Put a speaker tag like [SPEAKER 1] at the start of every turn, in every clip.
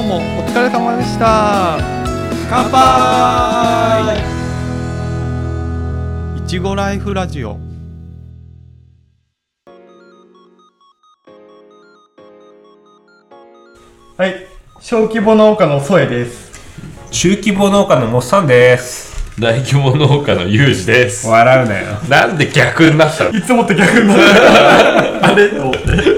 [SPEAKER 1] 今日もお疲れ様でした。
[SPEAKER 2] 乾杯。
[SPEAKER 1] いちごライフラジオ。
[SPEAKER 2] はい。小規模農家のソエです。
[SPEAKER 3] 中規模農家のモッサンです。
[SPEAKER 4] 大規模農家のユージです。
[SPEAKER 3] 笑うなよ。
[SPEAKER 4] なんで逆になったの？
[SPEAKER 2] いつもと逆になる あれ？と思って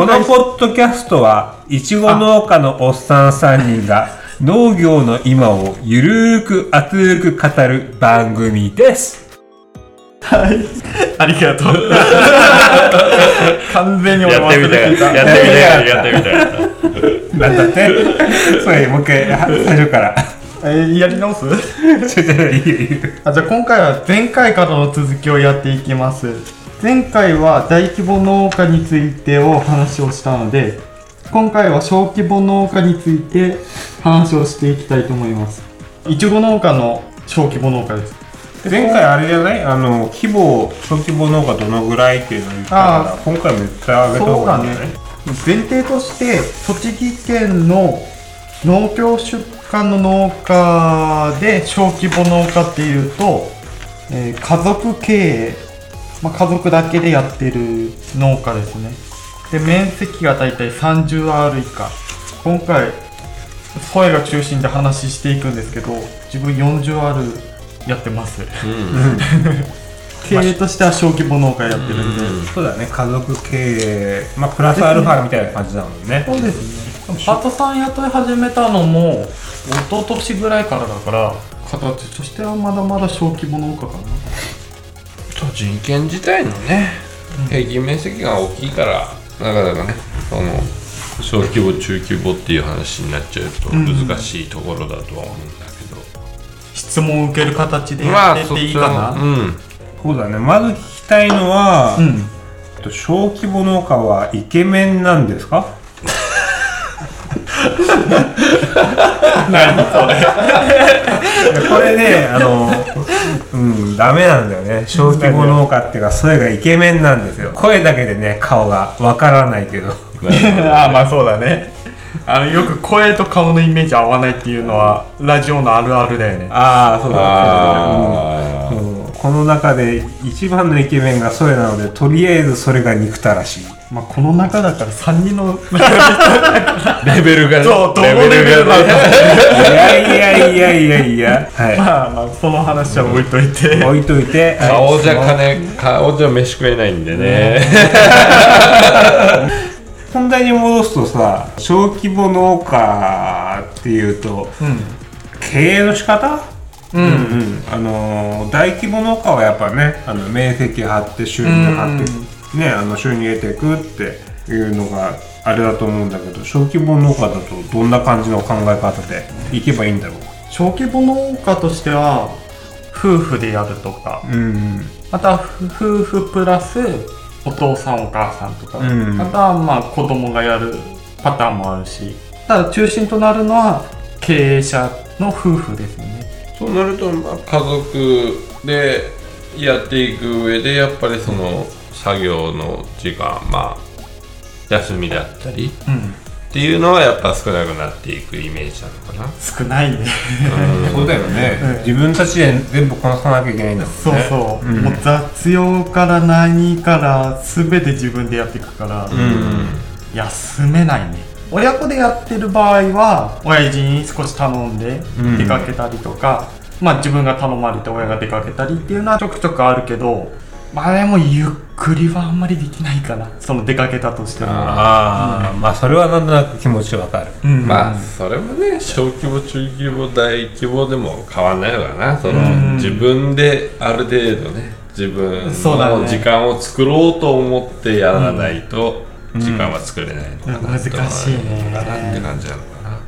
[SPEAKER 3] このポッドキャストはいちご農家のおっさん3人が 農業の今をゆるーく熱く語る番組です。
[SPEAKER 2] はい。ありがとう。完全に俺
[SPEAKER 4] やってみたやってみたい。やってみたい。
[SPEAKER 3] なんだって？それもう一回は最初から。
[SPEAKER 2] えーやり直す？
[SPEAKER 3] ちょちょいいよいいよ。
[SPEAKER 2] あじゃあ今回は前回からの続きをやっていきます前回は大規模農家についてお話をしたので今回は小規模農家について話をしていきたいと思います。いちご農家の小規模農家です。
[SPEAKER 3] 前回あれじゃない？あの規模小規模農家どのぐらいっていうのを言ったから
[SPEAKER 2] あ
[SPEAKER 3] 今回めっちゃ上げた方がいいんじゃない？
[SPEAKER 2] 前提として栃木県の農協出荷の農家で小規模農家っていうと、えー家族経営、まあ、家族だけでやってる農家ですね。で面積がだいたい 30R 以下。今回声が中心で話していくんですけど自分 40R やってます。経営としては小規模農家やってるんで、
[SPEAKER 3] そうだね。家族経営。まあプラスアルファみたいな感じだもんね。
[SPEAKER 2] そうですね。パートさん雇い始めたのも一昨年ぐらいからだから形としてはまだまだ小規模農家かな
[SPEAKER 4] 人権自体のね、平均面積が大きいから、なかなかね、その、小規模、中規模っていう話になっちゃうと難しいところだとは思うんだけど。
[SPEAKER 2] 質問を受ける形でや
[SPEAKER 4] まあ、
[SPEAKER 2] ってっていいかな、
[SPEAKER 4] は、うん。
[SPEAKER 3] そうだね。まず聞きたいのは、
[SPEAKER 2] うん。
[SPEAKER 3] えっと小規模農家はイケメンなんですか？
[SPEAKER 2] 何それ。
[SPEAKER 3] いやこれねあのうんダメなんだよね。小規模農家っていうかそれがイケメンなんですよ。声だけでね顔がわからないけど。
[SPEAKER 2] ああまあそうだね。あのよく声と顔のイメージ合わないっていうのはラジオのあるあるだよね。
[SPEAKER 3] ああそうだ
[SPEAKER 4] ああ、
[SPEAKER 3] うんこの中で一番のイケメンがそれなのでとりあえずそれが憎たらしい。
[SPEAKER 2] まあこの中だから3人の
[SPEAKER 4] レベルがね、
[SPEAKER 2] そうどのレベル
[SPEAKER 4] がね。
[SPEAKER 3] いやいやいやいやいや。は
[SPEAKER 2] まあまあその話は置いといて、
[SPEAKER 3] い置いといて。はい。
[SPEAKER 4] 顔じゃ金、顔じゃ飯食えないんでね。
[SPEAKER 3] 本題に戻すとさ小規模農家っていうと
[SPEAKER 2] うん。
[SPEAKER 3] 経営の仕方うん。うん。あのー大規模農家はやっぱねあの面積張って収入張ってねあの収入得ていくっていうのがあれだと思うんだけど小規模農家だとどんな感じの考え方でいけばいいんだろう？
[SPEAKER 2] 小規模農家としては夫婦でやるとか
[SPEAKER 3] うん
[SPEAKER 2] またふ夫婦プラスお父さんお母さんとか、
[SPEAKER 3] うん
[SPEAKER 2] またまあ子供がやるパターンもあるしただ中心となるのは経営者の夫婦ですね
[SPEAKER 4] そうなると、まあ、家族でやっていく上でやっぱりその作業の時間まあ休みだったり
[SPEAKER 2] うん。
[SPEAKER 4] っていうのはやっぱ少なくなっていくイメージなのかな。
[SPEAKER 2] 少ないね。
[SPEAKER 3] そうだよね、
[SPEAKER 2] うん
[SPEAKER 3] 自分たちで全部こなさなきゃいけないんだもんね。
[SPEAKER 2] そうそう、
[SPEAKER 3] ん
[SPEAKER 2] もう雑用から何から全て自分でやっていくから、
[SPEAKER 4] うん。
[SPEAKER 2] 休めないね親子でやってる場合は親父に少し頼んで
[SPEAKER 3] ん。
[SPEAKER 2] 出かけたりとか、まあ自分が頼まれて親が出かけたりっていうのはちょくちょくあるけどまあでもゆっくりはあんまりできないかな。その出かけたとしても。
[SPEAKER 3] ああ、まあそれはなんとなく気持ちわかる。
[SPEAKER 2] うん。
[SPEAKER 4] まあそれもね小規模中規模大規模でも変わんないのかな。その、
[SPEAKER 2] うん。
[SPEAKER 4] 自分である程度ね自分の時間を作ろうと思ってやらないと時間は作れないのかな、
[SPEAKER 2] 難しいね。
[SPEAKER 4] って感じなのか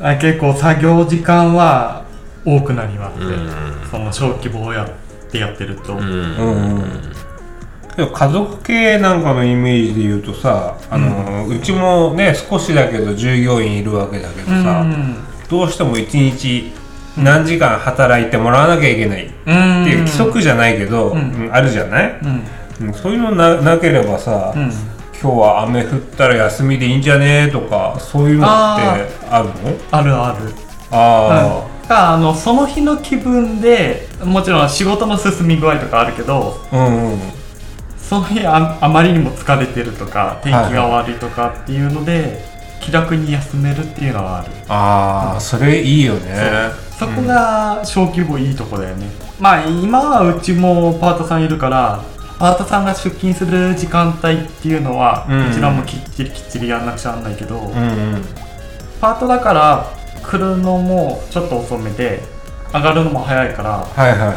[SPEAKER 4] な
[SPEAKER 2] あ結構作業時間は多くなります、
[SPEAKER 4] うん。
[SPEAKER 2] その小規模をやってやってると、
[SPEAKER 4] うん。
[SPEAKER 3] うん。でも家族経営なんかのイメージで言うとさあの、うちもね少しだけど従業員いるわけだけどさ、
[SPEAKER 2] うん。
[SPEAKER 3] どうしても一日何時間働いてもらわなきゃいけないって
[SPEAKER 2] うん。
[SPEAKER 3] いう規則じゃないけど、
[SPEAKER 2] ん。
[SPEAKER 3] うんあるじゃない、
[SPEAKER 2] うん。
[SPEAKER 3] うん。そういうのななければさ、
[SPEAKER 2] うん
[SPEAKER 3] 今日は雨降ったら休みでいいんじゃねとかそういうのってあるの？
[SPEAKER 2] あるある。
[SPEAKER 3] あ
[SPEAKER 2] うん。あのその日の気分でもちろん仕事の進み具合とかあるけど
[SPEAKER 3] あうんうん。
[SPEAKER 2] その日ああまりにも疲れてるとか天気が悪いとかっていうので、気楽に休めるっていうのはある。
[SPEAKER 3] ああそれいいよね。
[SPEAKER 2] そこが小規模いいとこだよね、まあ今はうちもパートさんいるからパートさんが出勤する時間帯っていうのは、
[SPEAKER 3] うん。
[SPEAKER 2] うちらもきっちりきっちりやんなくちゃなんないけど、
[SPEAKER 3] うんうん。
[SPEAKER 2] パートだから来るのもちょっと遅めで上がるのも早いから、
[SPEAKER 3] はいはいはい。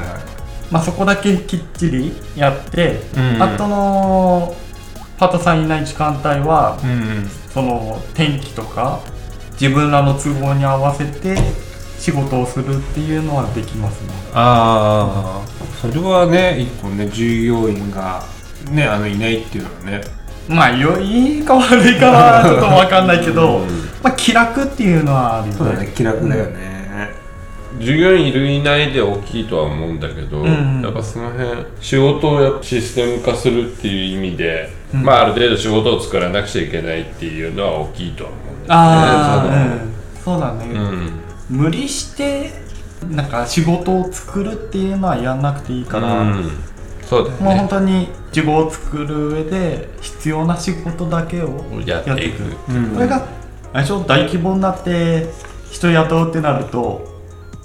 [SPEAKER 2] まあ、そこだけきっちりやって、
[SPEAKER 3] うん
[SPEAKER 2] あとのパートさんいない時間帯は
[SPEAKER 3] うんうん。
[SPEAKER 2] その天気とか自分らの都合に合わせて仕事をするっていうのはできますね。
[SPEAKER 3] ああそれはね一個ね従業員がねあのいないっていうのはね。
[SPEAKER 2] まあ良いか悪いかはちょっと分かんないけど、まあ気楽っていうのはあるよね
[SPEAKER 3] そうだね気楽だよね。
[SPEAKER 4] 従業員いるいないで大きいとは思うんだけど、
[SPEAKER 2] ん
[SPEAKER 4] やっぱその辺仕事をやシステム化するっていう意味で、まあある程度仕事を作らなくちゃいけないっていうのは大きいとは思うんだよ
[SPEAKER 2] ああ、
[SPEAKER 4] ね
[SPEAKER 2] うん、そうだね、無理してなんか仕事を作るっていうのはやんなくていいから、
[SPEAKER 4] うん。そうだよ
[SPEAKER 2] もう本
[SPEAKER 4] ね
[SPEAKER 2] 当に自分を作る上で必要な仕事だけを
[SPEAKER 4] やっていく。
[SPEAKER 3] うん。
[SPEAKER 2] これがあれでしょ大規模になって人雇うってなると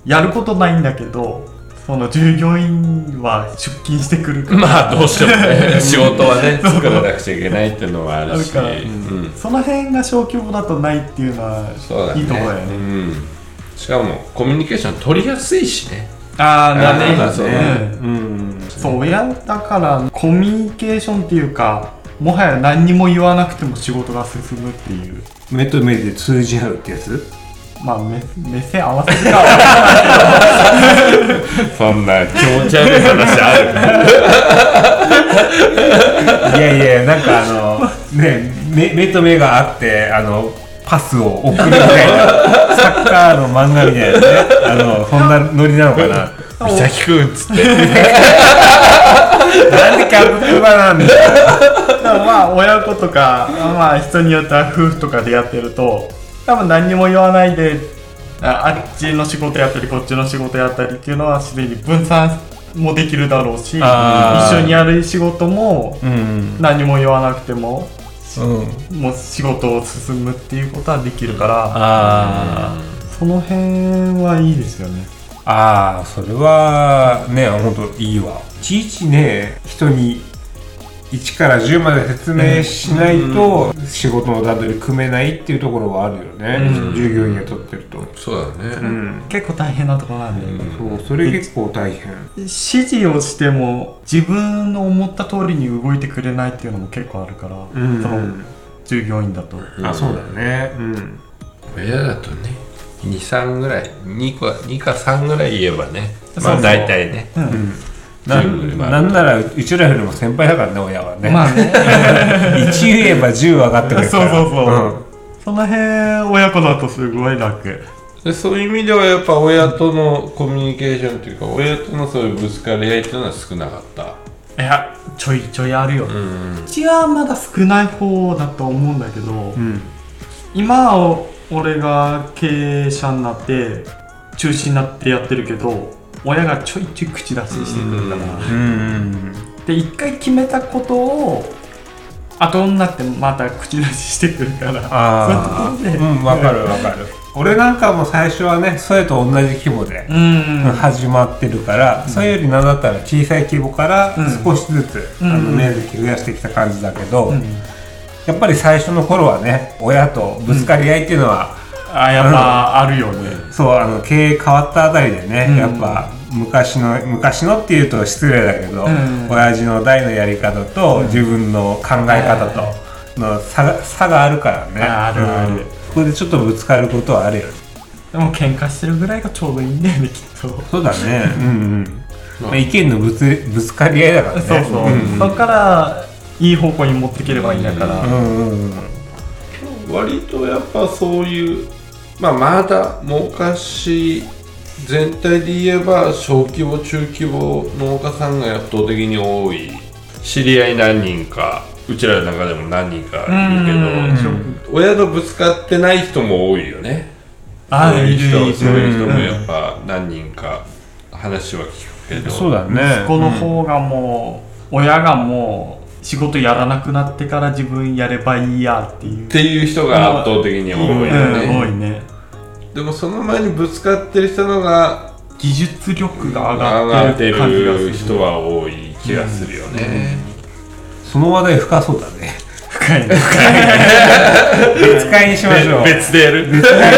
[SPEAKER 2] やることないんだけどその従業員は出勤してくるから、
[SPEAKER 4] まあどうしてもね 仕事はね作らなくちゃいけないっていうのはあるし。うん。
[SPEAKER 2] その辺が小規模だとないっていうのはいいところだよね。
[SPEAKER 4] うんしかもコミュニケーション取りやすいしね。
[SPEAKER 2] ああ
[SPEAKER 4] だね。そう
[SPEAKER 2] うん
[SPEAKER 3] うん。
[SPEAKER 2] そう親だからコミュニケーションっていうかもはや何にも言わなくても仕事が進むっていう。
[SPEAKER 3] 目と目で通じ合うってやつ？
[SPEAKER 2] まあ目目線合わせるか。
[SPEAKER 4] そんな気持ち悪い話ある？
[SPEAKER 3] いやいやなんかあのね目目と目があってあのパスを送るみたいな サッカーの漫画みたいなねあのそんなノリなのかな。
[SPEAKER 4] 美咲くんっつって。
[SPEAKER 3] なんでキャンプ場なんだよ。
[SPEAKER 2] でもまあ親子とかまあ人によっては夫婦とかでやってると多分何にも言わないでああっちの仕事やったりこっちの仕事やったりっていうのはすでに分散もできるだろうし一緒にやる仕事も
[SPEAKER 3] うん。
[SPEAKER 2] 何も言わなくても
[SPEAKER 3] うん
[SPEAKER 2] もう仕事を進むっていうことはできるから
[SPEAKER 3] あ
[SPEAKER 2] その辺はいいですよね。
[SPEAKER 3] あああそれはね本当いいわ。いちいちね人に1から10まで説明しないと仕事の段取り組めないっていうところはあるよね、
[SPEAKER 2] うん。
[SPEAKER 3] 従業員雇ってると。
[SPEAKER 4] そうだね、
[SPEAKER 3] うん。
[SPEAKER 2] 結構大変なところなんで、
[SPEAKER 3] そうそれ結構大変。
[SPEAKER 2] 指示をしても自分の思った通りに動いてくれないっていうのも結構あるから、
[SPEAKER 3] うん。
[SPEAKER 2] その従業員だと、
[SPEAKER 3] あそうだね。うん。
[SPEAKER 4] 親だとね23ぐらい2か2か3ぐらい言えばねまあ大体ね。
[SPEAKER 2] うん。
[SPEAKER 3] うんなんならうちらよりも先輩だからね親はね、
[SPEAKER 2] まあね。
[SPEAKER 3] 1言えば10上がってくるから。
[SPEAKER 2] そうそうそう、
[SPEAKER 3] ん。
[SPEAKER 2] その辺親子だとすごい楽。
[SPEAKER 4] でそういう意味ではやっぱ親とのコミュニケーションというか親とのそういうぶつかり合いっていうのは少なかった？
[SPEAKER 2] いやちょいちょいあるよ、う
[SPEAKER 4] うん。
[SPEAKER 2] ちはまだ少ない方だと思うんだけど、
[SPEAKER 3] うん。
[SPEAKER 2] 今お俺が経営者になって中心になってやってるけど親がちょいちょい口出ししてくるから、
[SPEAKER 3] うん
[SPEAKER 2] で一回決めたことを後になってまた口出ししてくるから。
[SPEAKER 3] ああ
[SPEAKER 2] そういうところで。
[SPEAKER 3] うんわかるわかる。俺なんかも最初はねそれと同じ規模で
[SPEAKER 2] うん
[SPEAKER 3] 始まってるから、それよりなんだったら小さい規模から
[SPEAKER 2] うん。
[SPEAKER 3] 少しずつ、
[SPEAKER 2] うん。
[SPEAKER 3] あの面積増やしてきた感じだけど、
[SPEAKER 2] うん。
[SPEAKER 3] やっぱり最初の頃はね親とぶつかり合いっていうのは、
[SPEAKER 2] あやっぱあるよね。
[SPEAKER 3] そうあの経営変わったあたりでね、
[SPEAKER 2] うん。
[SPEAKER 3] やっぱ昔の昔のっていうと失礼だけど、
[SPEAKER 2] うん。
[SPEAKER 3] 親父の代のやり方と自分の考え方との差が差があるからね。
[SPEAKER 2] ああるある。
[SPEAKER 3] うん。ここでちょっとぶつかることはあるよね。
[SPEAKER 2] でも喧嘩してるぐらいがちょうどいいんだよねきっと。
[SPEAKER 3] そうだね。うんうん、まあ、意見のぶつぶつかり合いだからね。
[SPEAKER 2] そうそう、
[SPEAKER 3] ん。
[SPEAKER 2] そっからいい方向に持っていければいいんだから、
[SPEAKER 3] うんうんうん。
[SPEAKER 4] 割とやっぱそういうまあまだ昔全体で言えば小規模中規模農家さんが圧倒的に多い。知り合い何人かううちらの中でも何人かいるけど、親とぶつかってない人も多いよね。
[SPEAKER 2] あ
[SPEAKER 4] そういう人
[SPEAKER 2] いるいる。
[SPEAKER 4] そういう人もやっぱ何人か話は聞くけど。
[SPEAKER 3] そうだね。
[SPEAKER 2] 息子の方がもう、親がもう仕事やらなくなってから自分やればいいやっていう。
[SPEAKER 4] っていう人が圧倒的に多いよ
[SPEAKER 2] うん。多
[SPEAKER 4] ね、
[SPEAKER 2] いね
[SPEAKER 4] でもその前にぶつかってる人のが
[SPEAKER 2] 技術力が
[SPEAKER 4] 上
[SPEAKER 2] 上
[SPEAKER 4] がっ
[SPEAKER 2] ててる感じがする
[SPEAKER 4] る人は多い気がするよね、
[SPEAKER 3] その話題深そうだね。
[SPEAKER 2] 深いね。
[SPEAKER 3] 別会にしましょう
[SPEAKER 4] 別でやる別でやる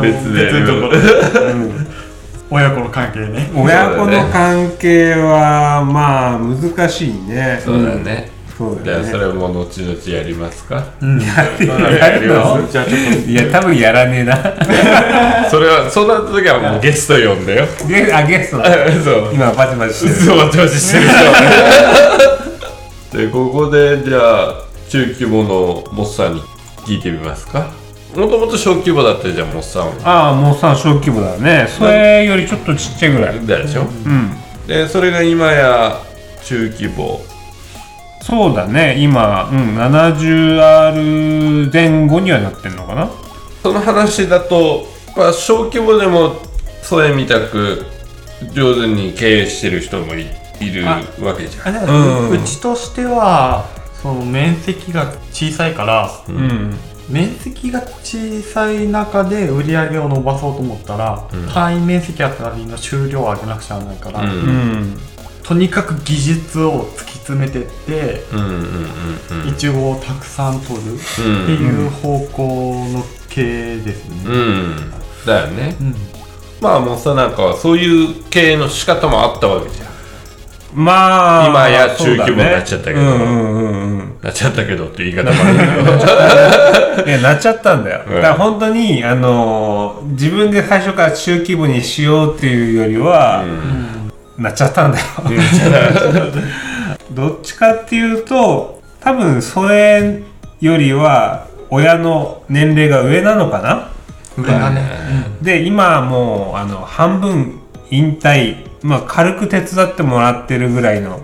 [SPEAKER 2] 別のところで親子の関係ね。
[SPEAKER 3] 親子の関係はまあ難しいね。
[SPEAKER 4] そうだね、
[SPEAKER 3] そう
[SPEAKER 4] じゃあそれも後々やりますか？
[SPEAKER 2] うん。
[SPEAKER 3] やるの
[SPEAKER 2] じゃあちょっと
[SPEAKER 3] いや多分やらねえな。
[SPEAKER 4] それはそうなった時はもうゲスト呼んだよ。
[SPEAKER 3] ゲあゲスト。
[SPEAKER 4] そう。
[SPEAKER 3] 今バチバチしてる。
[SPEAKER 4] そう調子してる人 でここでじゃあ中規模のモッサンに聞いてみますか？もともと小規模だったじゃんモッサンは
[SPEAKER 3] ああもうさ小規模だね。それよりちょっとちっちゃいぐらい。
[SPEAKER 4] だでしょ、
[SPEAKER 3] うん。
[SPEAKER 4] でそれが今や中規模
[SPEAKER 3] そうだね。今、うん、70R 前後にはなってんのかな？
[SPEAKER 4] その話だと、まあ、小規模でもそれみたく上手に経営してる人もいいる
[SPEAKER 2] あ
[SPEAKER 4] わけじゃん。
[SPEAKER 2] あでもうちとしてはその面積が小さいから
[SPEAKER 3] うん。
[SPEAKER 2] 面積が小さい中で売り上げを伸ばそうと思ったら、単位面積あたりの収量を上げなくちゃならないから、
[SPEAKER 4] うん。
[SPEAKER 3] うん
[SPEAKER 2] とにかく技術を突き詰めてって、
[SPEAKER 4] うんうんうんうん。
[SPEAKER 2] いちごをたくさん取るっていう方向の経営ですね。
[SPEAKER 4] うん。だよね。
[SPEAKER 2] うん。
[SPEAKER 4] まあもうさなんかはそういう経営の仕方もあったわけじゃん。
[SPEAKER 3] まあ
[SPEAKER 4] 今や中規模になっちゃったけど。
[SPEAKER 3] ねうんうんうんうん。
[SPEAKER 4] なっちゃったけどって言い方も。あるけど
[SPEAKER 3] なっちゃったんだよ、
[SPEAKER 4] うん。
[SPEAKER 3] だから本当にあのー自分で最初から中規模にしようっていうよりは、なっちゃったんだよ。どっちかっていうと多分それよりは親の年齢が上なのかな？
[SPEAKER 2] 上がね、
[SPEAKER 3] で今もうあの半分引退まあ軽く手伝ってもらってるぐらいの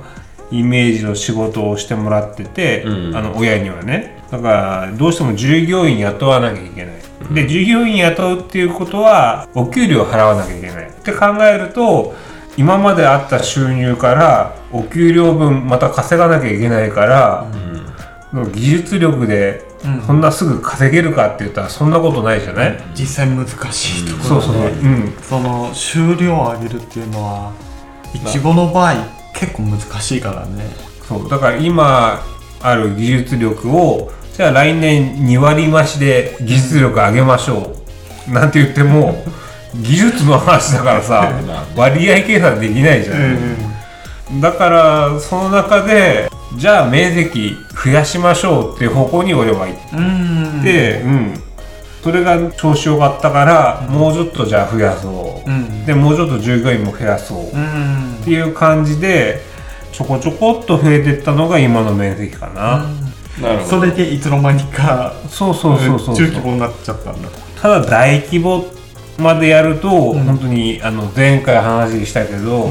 [SPEAKER 3] イメージの仕事をしてもらってて、
[SPEAKER 4] うん。
[SPEAKER 3] あの親にはね。だからどうしても従業員雇わなきゃいけない、で従業員雇うっていうことはお給料払わなきゃいけない。って考えると今まであった収入からお給料分また稼がなきゃいけないから、技術力で
[SPEAKER 2] うん。
[SPEAKER 3] そんなすぐ稼げるかって言ったらそんなことないじゃない、
[SPEAKER 2] 実際難しいところで、
[SPEAKER 3] そうそうそう、うん、
[SPEAKER 2] その収量を上げるっていうのはいちごの場合結構難しいからね。
[SPEAKER 3] そう。だから今ある技術力をじゃあ来年2割増しで技術力上げましょう。なんて言っても技術の話だからさ 割合計算できないじゃん、だからその中でじゃあ面積増やしましょうっていう方向に俺は行っ
[SPEAKER 2] うん。
[SPEAKER 3] て、うん。それが調子よかったから、もうちょっとじゃあ増やそう、
[SPEAKER 2] うん。
[SPEAKER 3] でもうちょっと従業員も増やそう、
[SPEAKER 2] うん。
[SPEAKER 3] っていう感じでちょこちょこっと増えてったのが今の面積かな、
[SPEAKER 4] なるほど。
[SPEAKER 2] それでいつの間にか
[SPEAKER 3] そうそうそうそう
[SPEAKER 2] 中規模になっちゃったんだ。
[SPEAKER 3] ただ大規模までやると、
[SPEAKER 2] ん。
[SPEAKER 3] 本当にあの前回話したけど、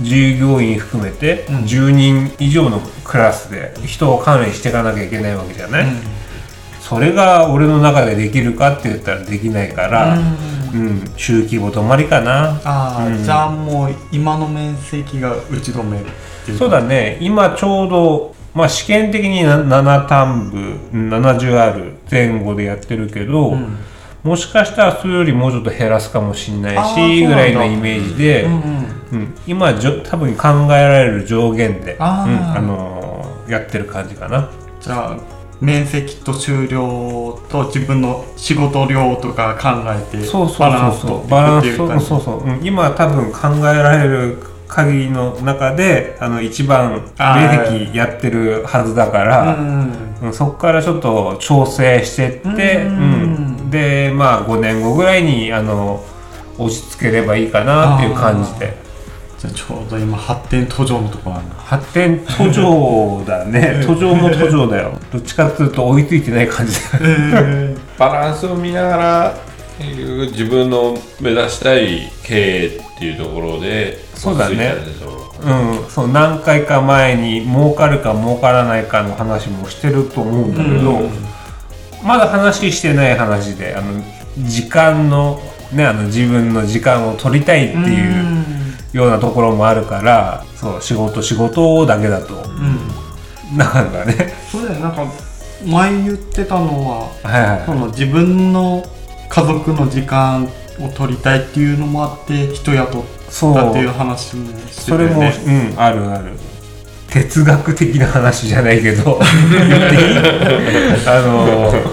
[SPEAKER 3] 従業員含めて
[SPEAKER 2] ん。
[SPEAKER 3] 10人以上のクラスで人を管理していかなきゃいけないわけじゃない、それが俺の中でできるかって言ったらできないから、うん。中規模止まりかな。
[SPEAKER 2] ああ、
[SPEAKER 3] うん。
[SPEAKER 2] じゃあもう今の面積が打ち止める
[SPEAKER 3] そうだね。今ちょうど、まあ、試験的にな7単部うん 70R 前後でやってるけど、
[SPEAKER 2] ん
[SPEAKER 3] もしかしたらそれよりもうちょっと減らすかもしれないしぐらいのイメージで、
[SPEAKER 2] うんうん
[SPEAKER 3] うん。今じょ多分考えられる上限で
[SPEAKER 2] あー。
[SPEAKER 3] うんあのーやってる感じかな。
[SPEAKER 2] じゃあ面積と収量と自分の仕事量とか考えて
[SPEAKER 3] そうそう
[SPEAKER 2] バランス
[SPEAKER 3] そうそ
[SPEAKER 2] と
[SPEAKER 3] うバランスそうそうそう、うん。今多分考えられる限りの中であの一番面積やってるはずだから、
[SPEAKER 2] うん
[SPEAKER 3] うんそこからちょっと調整してって、
[SPEAKER 2] う
[SPEAKER 3] うんんでまあ5年後ぐらいにあの落ち着ければいいかなっていう感じで。
[SPEAKER 2] じゃあちょうど今発展途上のところなんだ。
[SPEAKER 3] 発展途上だね。途上も途上だよ。どっちかっていうと追いついてない感じだ
[SPEAKER 4] バランスを見ながら自分の目指したい経営っていうところで
[SPEAKER 3] そうだね。うん、そう何回か前に儲かるか儲からないかの話もしてると思うんだけど、まだ話してない話であの時間のねあの自分の時間を取りたいっていうようなところもあるからそう仕事仕事だけだと、なかなかね。
[SPEAKER 2] そうだよなんか前言ってたのは
[SPEAKER 3] はいはい。
[SPEAKER 2] その自分の家族の時間を取りたいっていうのもあって人雇っ
[SPEAKER 3] そう
[SPEAKER 2] たっていう話もして
[SPEAKER 3] それも、うんあるある哲学的な話じゃないけど。言っていいあ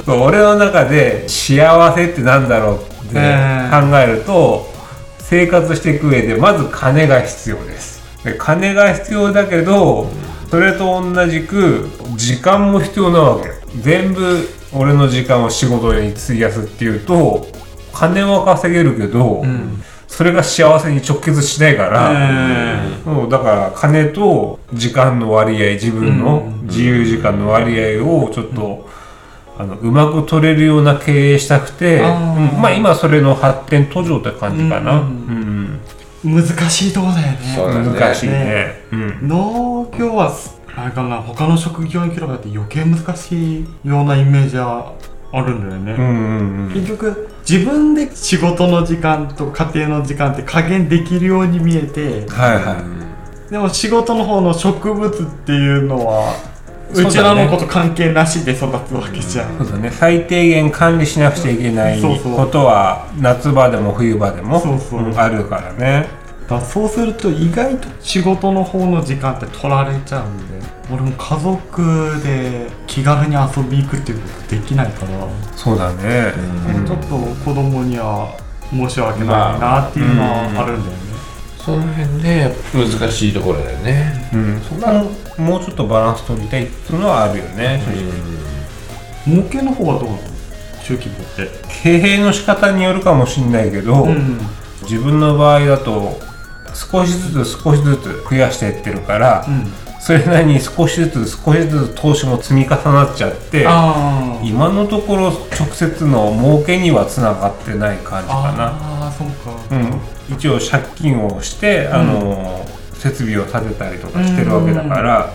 [SPEAKER 3] の俺の中で幸せってなんだろうって
[SPEAKER 2] え
[SPEAKER 3] 考えると、生活していく上でまず金が必要です。で金が必要だけどそれと同じく時間も必要なわけ。全部俺の時間を仕事に費やすっていうと金は稼げるけど、それが幸せに直結しないから、
[SPEAKER 2] え
[SPEAKER 3] そうだから金と時間の割合自分の自由時間の割合をちょっと、あのうまく取れるような経営したくて、うん。まあ今それの発展途上って感じかな、
[SPEAKER 2] うん。
[SPEAKER 3] うん。
[SPEAKER 2] 難しいとこだよね。
[SPEAKER 3] 難しいね。うん。
[SPEAKER 2] 農業はあれかな他の職業に比べて余計難しいようなイメージはあるんだよね、
[SPEAKER 3] うんうん
[SPEAKER 2] 結局自分で仕事の時間と家庭の時間って加減できるように見えて
[SPEAKER 3] はいはい。
[SPEAKER 2] でも仕事の方の植物っていうのはうちらのこと関係なしで育つわけじゃん、
[SPEAKER 3] そうだね。最低限管理しなくちゃいけないことは夏場でも冬場でもあるからね
[SPEAKER 2] だそうすると意外と仕事の方の時間って取られちゃうんで俺も家族で気軽に遊び行くっていうことできないから、
[SPEAKER 3] そうだね、
[SPEAKER 2] ちょっと子供には申し訳ないなっていうのはあるんだよね、
[SPEAKER 4] その辺ね難しいところだよね。
[SPEAKER 3] うん、そこももうちょっとバランス取りたいっていうのはあるよね、正直
[SPEAKER 2] 模型の方はどうなの中規模って
[SPEAKER 3] 経営の仕方によるかもしれないけど、
[SPEAKER 2] うん。
[SPEAKER 3] 自分の場合だと少しずつ少しずつ増やしていってるから、それなりに少しずつ少しずつ投資も積み重なっちゃって今のところ直接の儲けにはつながってない感じかな。
[SPEAKER 2] あーそうか。
[SPEAKER 3] うん、一応借金をして、あの設備を建てたりとかしてるわけだから、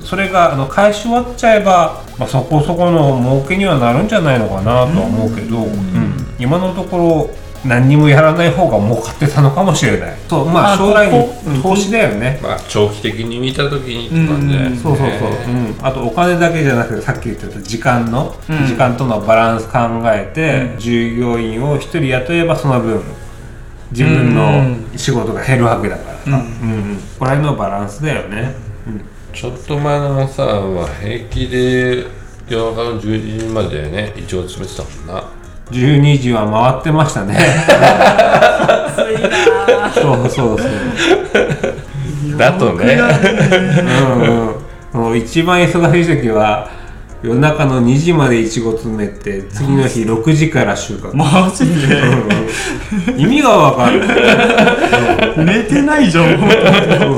[SPEAKER 3] それがあの返し終わっちゃえば、まあ、そこそこの儲けにはなるんじゃないのかなとは思うけど、うん。今のところ何にもやらない方が儲かってたのかもしれない。そうまあ
[SPEAKER 2] あ
[SPEAKER 3] 将来
[SPEAKER 2] ここ
[SPEAKER 3] に投資だよね、
[SPEAKER 4] まあ長期的に見た時にって感じだよね
[SPEAKER 3] そうそう。そう、うん、あとお金だけじゃなくてさっき言ってた時間の、
[SPEAKER 2] うん。
[SPEAKER 3] 時間とのバランス考えて、従業員を一人雇えばその分自分の仕事が減るわけだから。さ、うんうん。これのバランスだよね、
[SPEAKER 4] ちょっと前のさ、まあ、平気で夜中の12時までね一応詰めてたもんな
[SPEAKER 3] 12時は回ってましたね。そうそうそう。
[SPEAKER 4] だとね。
[SPEAKER 3] うん。うん。もう一番忙しい時は夜中の2時までいちご詰めて次の日6時から収穫、
[SPEAKER 2] マジで。
[SPEAKER 3] うん。意味がわかる。
[SPEAKER 2] 寝てないじゃん。
[SPEAKER 3] そ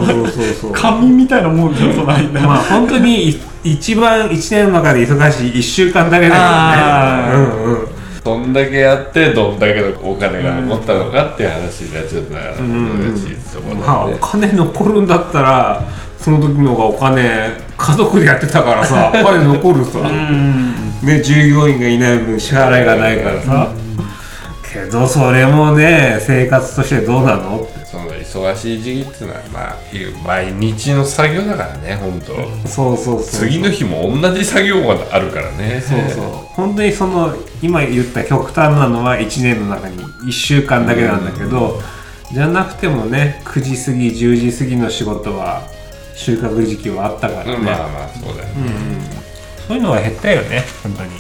[SPEAKER 3] うそうそうそう。
[SPEAKER 2] 仮眠みたいなもんじゃんその間
[SPEAKER 3] まあ本当にい一番一年の中で忙しい1週間だけだ
[SPEAKER 2] あ
[SPEAKER 3] よね。うんうん
[SPEAKER 4] どんだけやってどんだけのお金が残ったのかっていう話になっちゃったら難しいところ
[SPEAKER 3] まあお金残るんだったらその時の方がお金家族でやってたからさ お金残るさ、ね従業員がいない分支払いがないからさ、けどそれもね生活としてどうなの？って
[SPEAKER 4] 忙しい時期っていうのはまあ毎日の作業だからね本当、
[SPEAKER 3] そうそうそう
[SPEAKER 4] 次の日も同じ作業があるからね。
[SPEAKER 3] そうそう。本当にその今言った極端なのは1年の中に1週間だけなんだけど、じゃなくてもね9時過ぎ10時過ぎの仕事は収穫時期はあったからね、
[SPEAKER 4] うんまあまあそうだよね、
[SPEAKER 3] そういうのは減ったよね本当に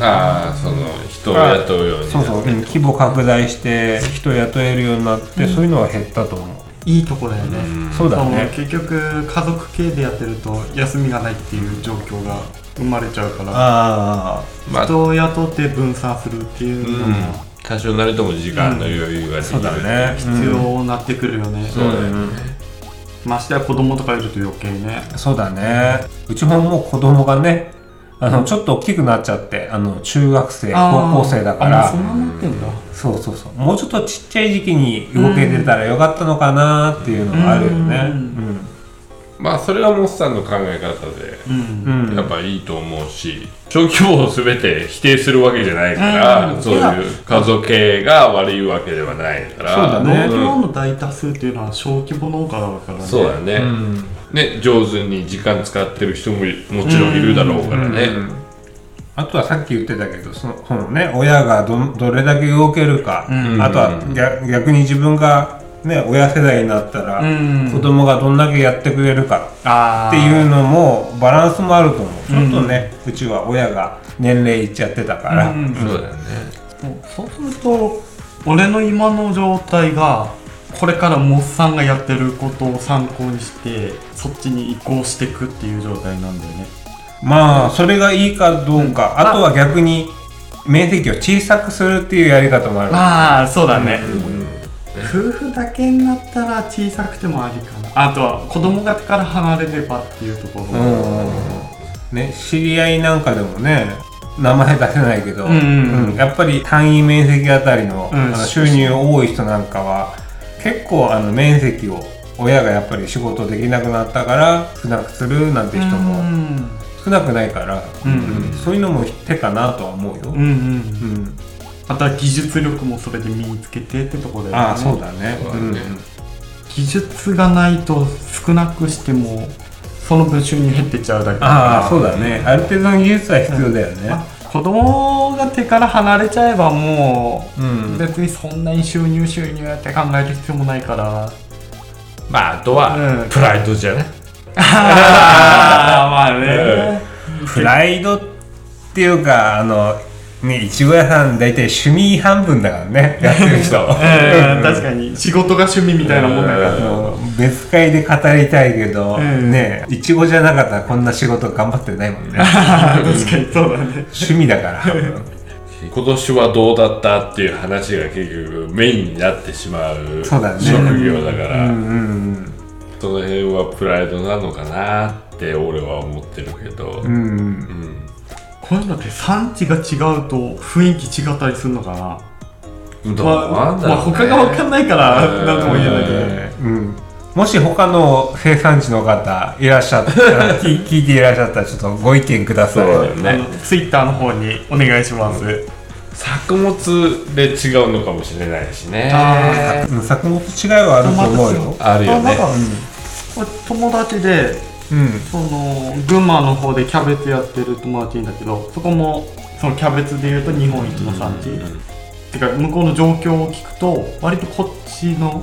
[SPEAKER 4] ああその人を雇うように
[SPEAKER 3] そうそう、うん規模拡大して人雇えるようになって、そういうのは減ったと思う。
[SPEAKER 2] いいとこだよね、
[SPEAKER 3] そうだね。
[SPEAKER 2] 結局家族系でやってると休みがないっていう状況が生まれちゃうから
[SPEAKER 3] あ
[SPEAKER 4] まあ
[SPEAKER 2] 人を雇って分散するっていうのも
[SPEAKER 4] 多少なりとも時間の余裕ができる、
[SPEAKER 3] そうだね。
[SPEAKER 2] 必要になってくるよね、
[SPEAKER 4] そうだよね、
[SPEAKER 2] ましてや子供とかいると余計ね。
[SPEAKER 3] あそうだね。うちももう子供がねあのちょっと大きくなっちゃってあの中学生高校生だか
[SPEAKER 2] あ
[SPEAKER 3] ら
[SPEAKER 2] そんななってんだ。
[SPEAKER 3] そうそうそう。もうちょっとちっちゃい時期に動けてたらよかったのかなっていうのがあるよね。
[SPEAKER 2] うん。
[SPEAKER 4] まあそれはモスさんの考え方で
[SPEAKER 2] うん。
[SPEAKER 3] うん、うん
[SPEAKER 4] やっぱいいと思うし小規模を全て否定するわけじゃないから、
[SPEAKER 2] うん。
[SPEAKER 4] そういう家族系が悪いわけではないから。
[SPEAKER 3] そうだね。
[SPEAKER 2] 農業の大多数っていうのは小規模農家だからね。
[SPEAKER 4] そうだね、
[SPEAKER 3] うん
[SPEAKER 4] ね上手に時間使ってる人ももちろんいるだろうからね、
[SPEAKER 3] あとはさっき言ってたけどそのそのね親がどどれだけ動けるか、
[SPEAKER 2] うん
[SPEAKER 3] あとは逆逆に自分がね親世代になったら、
[SPEAKER 2] うん
[SPEAKER 3] 子供がどんだけやってくれるか。
[SPEAKER 2] あ
[SPEAKER 3] っていうのもバランスもあると思う。ちょっとね、うちは親が年齢いっちゃってたから、
[SPEAKER 2] うん。
[SPEAKER 4] そうだよね。
[SPEAKER 2] そうすると俺の今の状態がこれからモッさんがやってることを参考にしてそっちに移行していくっていう状態なんだよね。
[SPEAKER 3] まあそれがいいかどうか、あ。とは逆に面積を小さくするっていうやり方もある。
[SPEAKER 2] ああそうだね、夫婦だけになったら小さくてもありかな。あとは子供がから離れればっていうところ。
[SPEAKER 3] うん。ね、知り合いなんかでもね名前出せないけど、
[SPEAKER 2] うんうんうん。
[SPEAKER 3] やっぱり単位面積あたりの収入多い人なんかは結構あの面積を親がやっぱり仕事できなくなったから少なくするなんて人
[SPEAKER 2] う
[SPEAKER 3] も
[SPEAKER 2] ん
[SPEAKER 3] 少なくないから、
[SPEAKER 2] うんうん
[SPEAKER 3] そういうのも手かなとは思うよ。
[SPEAKER 2] うんうん
[SPEAKER 3] うん
[SPEAKER 2] あとは技術力もそれで身につけてってところだよね
[SPEAKER 3] ああそうだね。
[SPEAKER 4] そうだね
[SPEAKER 2] 技術がないと少なくしてもその分収入減ってっちゃうだけだから
[SPEAKER 3] ああそうだね。ある程度の技術は必要だよね。
[SPEAKER 2] まあ子供が手から離れちゃえばも
[SPEAKER 3] う
[SPEAKER 2] うん。別にそんなに収入収入って考える必要もないから。
[SPEAKER 4] まああとは、
[SPEAKER 2] うん。
[SPEAKER 4] プライドじゃない
[SPEAKER 2] ああまあね。
[SPEAKER 3] プライドっていうかあのねいちご屋さん大体趣味半分だからね やってる人。
[SPEAKER 2] う ん確かに。仕事が趣味みたいなもんだから。
[SPEAKER 3] うん。別会で語りたいけど、
[SPEAKER 2] うん。
[SPEAKER 3] ねいちごじゃなかったらこんな仕事頑張ってないもんね。
[SPEAKER 2] 確かにそうだね。
[SPEAKER 3] 趣味だから
[SPEAKER 4] 今年はどうだったっていう話が結局メインになってしまう
[SPEAKER 3] そうだね。
[SPEAKER 4] 職業だから、
[SPEAKER 3] うんうん。
[SPEAKER 4] その辺はプライドなのかなって俺は思ってるけど、
[SPEAKER 3] うんうん。
[SPEAKER 4] うん
[SPEAKER 2] こういうのって産地が違うと雰囲気違ったりするのかな。
[SPEAKER 4] どう
[SPEAKER 2] まあ
[SPEAKER 4] なんだろうね。
[SPEAKER 2] まあ他が分かんないから
[SPEAKER 4] うん
[SPEAKER 2] 何とも言えないけど
[SPEAKER 3] えーうん。もし他の生産地の方いらっしゃったら 聞聞いていらっしゃったらちょっとご意見ください。
[SPEAKER 4] そうだよね
[SPEAKER 2] ツイッターの方にお願いします。
[SPEAKER 4] 作物で違うのかもしれないしね。
[SPEAKER 2] あ
[SPEAKER 3] うん作物違いはあると思うよ。
[SPEAKER 4] あるよね。
[SPEAKER 2] あなんかこれ友達で
[SPEAKER 3] うん
[SPEAKER 2] その群馬の方でキャベツやってる友達いるんだけどそこもそのキャベツでいうと日本一の産地、てか向こうの状況を聞くと割とこっちの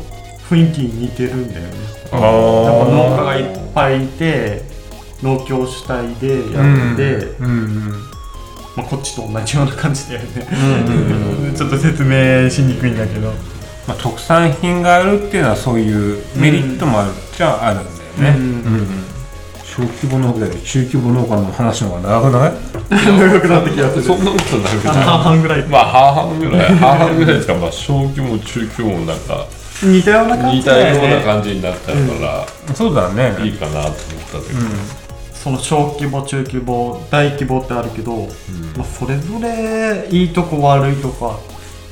[SPEAKER 2] 雰囲気に似てるんだよね。
[SPEAKER 3] あ
[SPEAKER 2] 農家がいっ
[SPEAKER 3] ー
[SPEAKER 2] ぱいいて農協主体でや
[SPEAKER 3] うん
[SPEAKER 2] って、
[SPEAKER 3] うんうん。
[SPEAKER 2] まあ、こっちと同じような感じだよね、ちょっと説明しにくいんだけど。
[SPEAKER 3] まあ、特産品があるっていうのはそういうメリットもあるっちゃあるんだよね、
[SPEAKER 2] うん
[SPEAKER 3] うん小規模農家より中規模農家の話の方が長くない？
[SPEAKER 2] 長くなってきた
[SPEAKER 4] そんなことなくない。
[SPEAKER 2] 半々ぐらい。
[SPEAKER 4] まあ半々ぐらい。半々ぐらいですかまあ小規模中規模もなんか
[SPEAKER 2] 似たような感
[SPEAKER 4] 似た
[SPEAKER 2] よ
[SPEAKER 4] ような
[SPEAKER 2] ね
[SPEAKER 4] 感じになったから、
[SPEAKER 3] そうだね。
[SPEAKER 4] いいかなと思ったけど、
[SPEAKER 2] その小規模中規模大規模ってあるけど、まあ、それぞれいいとこ悪いとこ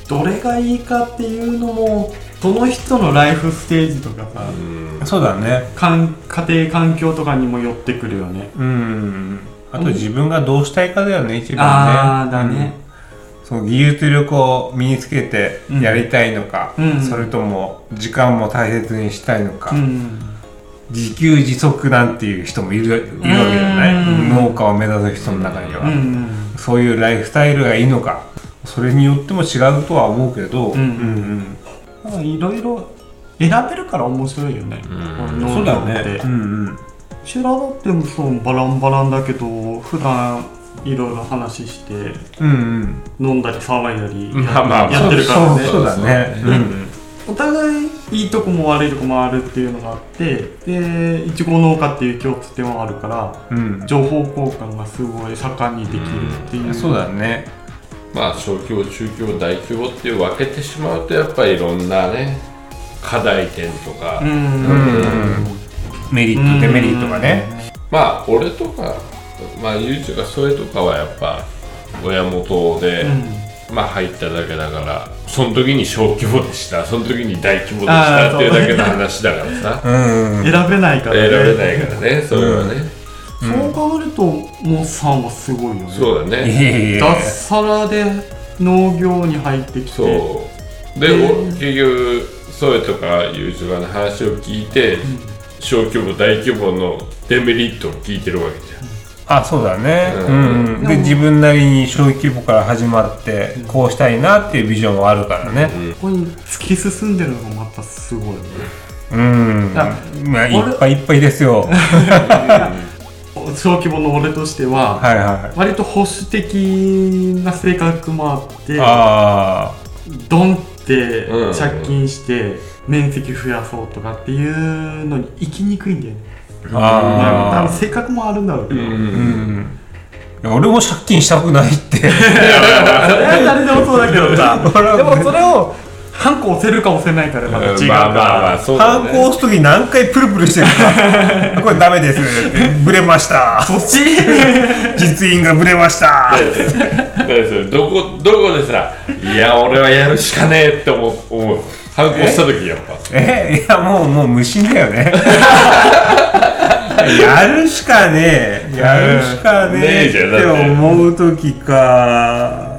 [SPEAKER 2] どれがいいかっていうのもその人のライフステージとかさ、
[SPEAKER 4] うん。
[SPEAKER 3] そうだね。
[SPEAKER 2] かん家庭環境とかにも寄ってくるよね。
[SPEAKER 3] うん。あと自分がどうしたいかだよね一番ね。
[SPEAKER 2] ああだね、
[SPEAKER 3] その技術力を身につけてやりたいのか、
[SPEAKER 2] うん。
[SPEAKER 3] それとも時間も大切にしたいのか、
[SPEAKER 2] うん。
[SPEAKER 3] 自給自足なんていう人もいるいるわけじゃない、
[SPEAKER 2] うん。
[SPEAKER 3] 農家を目指す人の中には、
[SPEAKER 2] うん。うん
[SPEAKER 3] そういうライフスタイルがいいのか。それによっても違うとは思うけど、
[SPEAKER 2] ん。
[SPEAKER 3] うん
[SPEAKER 2] まあいろいろ選べるから面白いよね、
[SPEAKER 4] うん。
[SPEAKER 3] そうだ
[SPEAKER 2] 業って、
[SPEAKER 3] ね、うんうん、
[SPEAKER 2] 修羅だってもそうバランバランだけど普段いろいろ話して
[SPEAKER 3] うんうん。
[SPEAKER 2] 飲んだり騒いだりやってるからね。
[SPEAKER 3] そうだね。
[SPEAKER 4] そう
[SPEAKER 3] う。ん。
[SPEAKER 2] お互いいいとこも悪いとこもあるっていうのがあってでいちご農家っていう共通点はあるから
[SPEAKER 3] うん。
[SPEAKER 2] 情報交換がすごい盛んにできるっていう、
[SPEAKER 3] そうだね
[SPEAKER 4] まあ小規模中規模大規模って分けてしまうとやっぱりいろんなね課題点とか、
[SPEAKER 2] うん。
[SPEAKER 3] うん。メリットデメリットがね。
[SPEAKER 4] まあ俺とかまあ YouTube がそれとかはやっぱ親元で、まあ入っただけだからその時に小規模でしたその時に大規模でしたっていうだけの話だからさ。
[SPEAKER 3] うん。
[SPEAKER 2] 選べないからね。
[SPEAKER 4] 選べないからねそれはね、
[SPEAKER 2] そう考えるとモッさんはすごいよね。
[SPEAKER 4] そうだね。
[SPEAKER 2] 脱サラで農業に入ってきて。
[SPEAKER 4] そう。で、結局それとか YouTuber の話を聞いて、小規模大規模のデメリットを聞いてるわけじ
[SPEAKER 3] あそうだね、
[SPEAKER 4] う
[SPEAKER 3] うん。んで自分なりに小規模から始まってこうしたいなっていうビジョンはあるからね。
[SPEAKER 2] ここに突き進んでるのがまたすごいよね
[SPEAKER 3] うん、
[SPEAKER 2] あ
[SPEAKER 3] まあいっぱいいっぱいですよ
[SPEAKER 2] 小規模の俺としては
[SPEAKER 3] はいはい
[SPEAKER 2] 割と保守的な性格もあって
[SPEAKER 3] あ
[SPEAKER 2] ドンって
[SPEAKER 4] うん
[SPEAKER 2] 借金して面積増やそうとかっていうのに行きにくいんだよね。
[SPEAKER 3] ー。あ
[SPEAKER 2] 多分性格もあるんだろうけど、
[SPEAKER 4] ゃん、
[SPEAKER 3] ーうん。俺も借金したくないって。
[SPEAKER 2] それは誰でもそうだけどさ。でもそれをハンコ押せるか押せないかでまた違うから、
[SPEAKER 4] まあまあまあそうだね。
[SPEAKER 3] 反抗押す時何回プルプルしてるか。これダメです。ブレました。
[SPEAKER 2] そっち？
[SPEAKER 3] 実印がブレました。
[SPEAKER 4] どこどこでさ「いや俺はやるしかねえ」って思う。思う反抗した時やっぱ。
[SPEAKER 3] え？いやもうもう無心だよね。やるしかねえ。やるしかね
[SPEAKER 4] ねえ
[SPEAKER 3] って。思う時か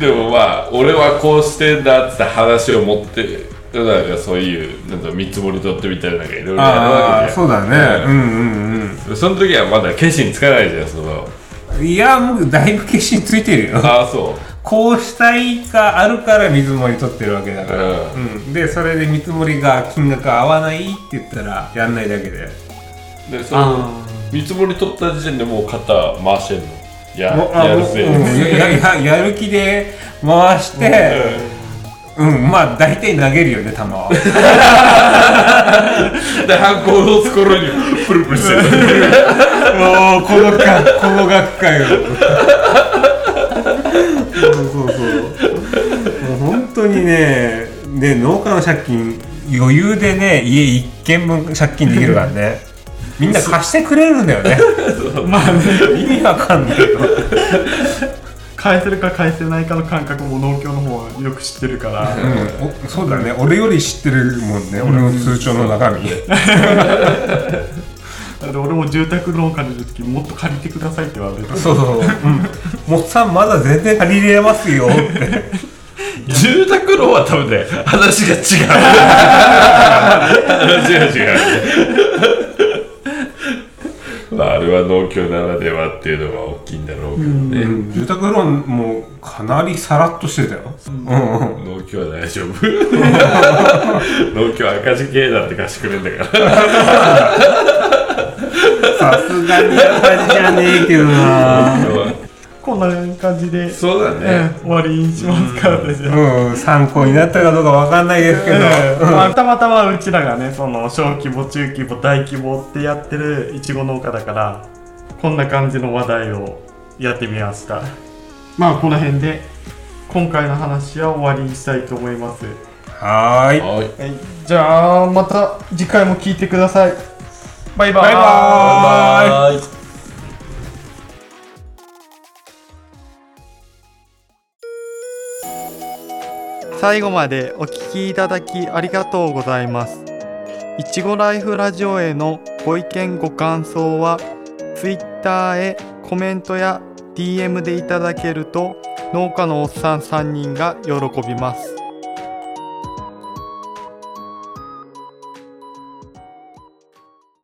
[SPEAKER 4] でもまあ俺はこうしてんだって話を持ってなんかそういうなんか見積もり取ってみたいななんかいろいろやる
[SPEAKER 3] あ
[SPEAKER 4] わけじ
[SPEAKER 3] そうだね。うん。うん
[SPEAKER 4] うんその時はまだ決心つかないじゃんその。
[SPEAKER 3] うんいやもうだいぶ決心ついてるよ。
[SPEAKER 4] ああそ
[SPEAKER 3] こうしたいがあるから見積もり取ってるわけだから、
[SPEAKER 4] う
[SPEAKER 3] うん。でそれで見積もりが金額合わないって言ったらやんないだけで
[SPEAKER 4] うでその見積もり取った時点でもう肩回してんの？ややるぜ。
[SPEAKER 3] うんやる気で回してうん、まあ大体投げるよね球は。
[SPEAKER 4] でハンコを押す頃にプルプルして。る
[SPEAKER 3] もうこのかこの学会を。そうそうそう。もう本当にねで農家の借金余裕でね家一軒分借金できるからねみんな貸してくれるんだよね。
[SPEAKER 2] まあね。
[SPEAKER 3] 意味わかんないよ
[SPEAKER 2] 返せるか返せないかの感覚も農協の方はよく知ってるから、
[SPEAKER 3] うん、おそうだね。俺より知ってるもんね、俺の通帳の中身。
[SPEAKER 2] だって俺も住宅ローン借りる時もっと借りてくださいって言われて。
[SPEAKER 3] そうそう、うん、もっさんまだ全然借りれますよって。
[SPEAKER 4] 住宅ローンは多分ね話が違う。話が違うまああれは農協ならではっていうのが大きいんだろうけどね、
[SPEAKER 3] うん。住宅ローンもかなりさらっとしてたよ、うん。
[SPEAKER 4] 農協は大丈夫。農協赤字系だって貸してくれんだから。
[SPEAKER 3] さすがに赤字じゃねえけどな
[SPEAKER 2] こんな感じで、
[SPEAKER 4] そうだね、
[SPEAKER 2] うん終わりにしますからですよ、
[SPEAKER 3] うん参考になったかどうかわかんないですけど、
[SPEAKER 2] うん。まあ、たまたまうちらがねその小規模中規模大規模ってやってるいちご農家だからこんな感じの話題をやってみました。まあこの辺で今回の話は終わりにしたいと思います。
[SPEAKER 3] はーい。
[SPEAKER 4] はい。
[SPEAKER 2] はい、じゃあまた次回も聞いてください。バイバイ。
[SPEAKER 3] バイバーイ。
[SPEAKER 4] バイ
[SPEAKER 1] 最後までお聞きいただきありがとうございます。いちごライフラジオへのご意見ご感想は Twitter へコメントや DM でいただけると農家のおっさん3人が喜びます。